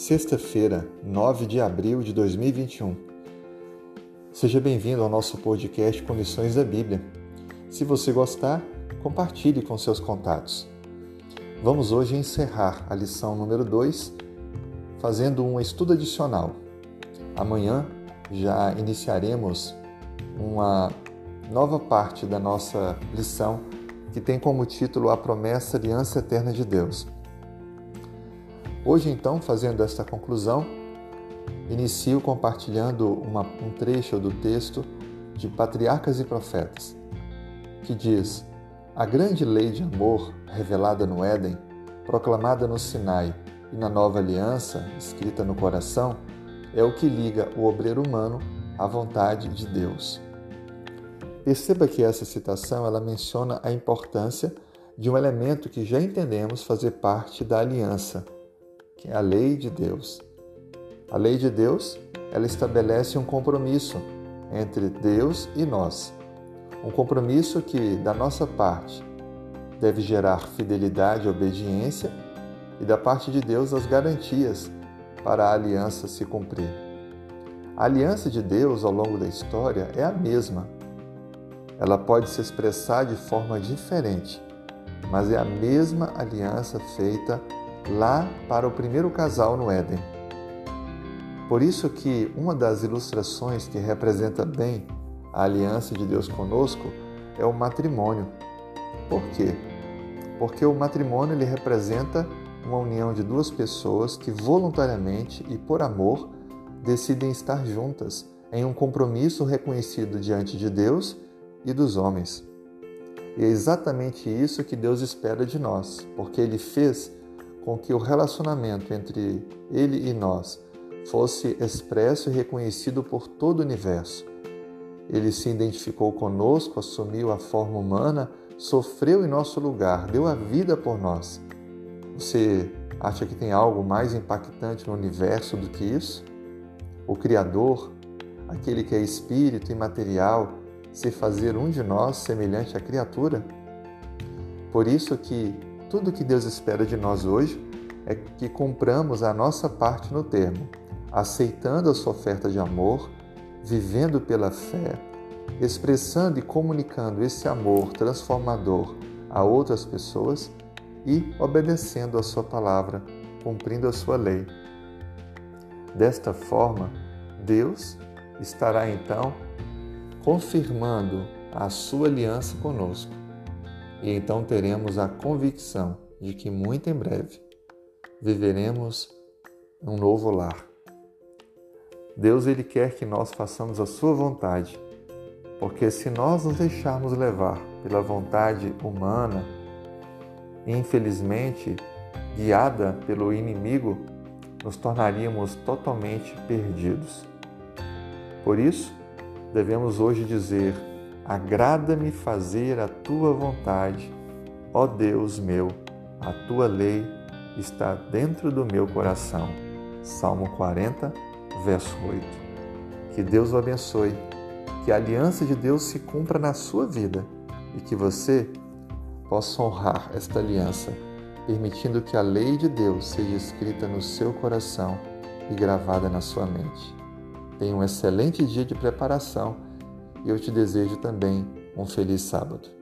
sexta-feira, 9 de abril de 2021. Seja bem-vindo ao nosso podcast Condições da Bíblia. Se você gostar, compartilhe com seus contatos. Vamos hoje encerrar a lição número 2, fazendo um estudo adicional. Amanhã já iniciaremos uma nova parte da nossa lição que tem como título A Promessa Aliança Eterna de Deus. Hoje, então, fazendo esta conclusão, inicio compartilhando uma, um trecho do texto de Patriarcas e Profetas, que diz: A grande lei de amor revelada no Éden, proclamada no Sinai e na nova aliança, escrita no coração, é o que liga o obreiro humano à vontade de Deus. Perceba que essa citação ela menciona a importância de um elemento que já entendemos fazer parte da aliança, que é a lei de Deus. A lei de Deus, ela estabelece um compromisso entre Deus e nós. Um compromisso que, da nossa parte, deve gerar fidelidade e obediência, e da parte de Deus as garantias para a aliança se cumprir. A aliança de Deus ao longo da história é a mesma. Ela pode se expressar de forma diferente, mas é a mesma aliança feita lá para o primeiro casal no Éden. Por isso que uma das ilustrações que representa bem a aliança de Deus conosco é o matrimônio. Por quê? Porque o matrimônio ele representa uma união de duas pessoas que voluntariamente e por amor decidem estar juntas em um compromisso reconhecido diante de Deus e dos homens. E é exatamente isso que Deus espera de nós, porque Ele fez com que o relacionamento entre ele e nós fosse expresso e reconhecido por todo o universo. Ele se identificou conosco, assumiu a forma humana, sofreu em nosso lugar, deu a vida por nós. Você acha que tem algo mais impactante no universo do que isso? O Criador, aquele que é espírito imaterial, se fazer um de nós semelhante à criatura? Por isso que tudo que Deus espera de nós hoje é que cumpramos a nossa parte no termo, aceitando a sua oferta de amor, vivendo pela fé, expressando e comunicando esse amor transformador a outras pessoas e obedecendo a sua palavra, cumprindo a sua lei. Desta forma, Deus estará então confirmando a sua aliança conosco e então teremos a convicção de que muito em breve viveremos um novo lar. Deus ele quer que nós façamos a sua vontade, porque se nós nos deixarmos levar pela vontade humana, infelizmente guiada pelo inimigo, nos tornaríamos totalmente perdidos. Por isso, devemos hoje dizer Agrada-me fazer a tua vontade, ó Deus meu, a tua lei está dentro do meu coração. Salmo 40, verso 8. Que Deus o abençoe, que a aliança de Deus se cumpra na sua vida e que você possa honrar esta aliança, permitindo que a lei de Deus seja escrita no seu coração e gravada na sua mente. Tenha um excelente dia de preparação e eu te desejo também um feliz sábado.